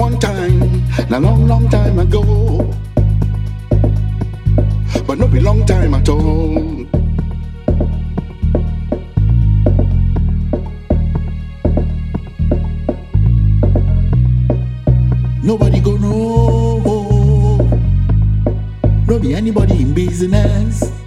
one time, a long, long time ago. But not a long time at all. Nobody go know. Don't be anybody in business.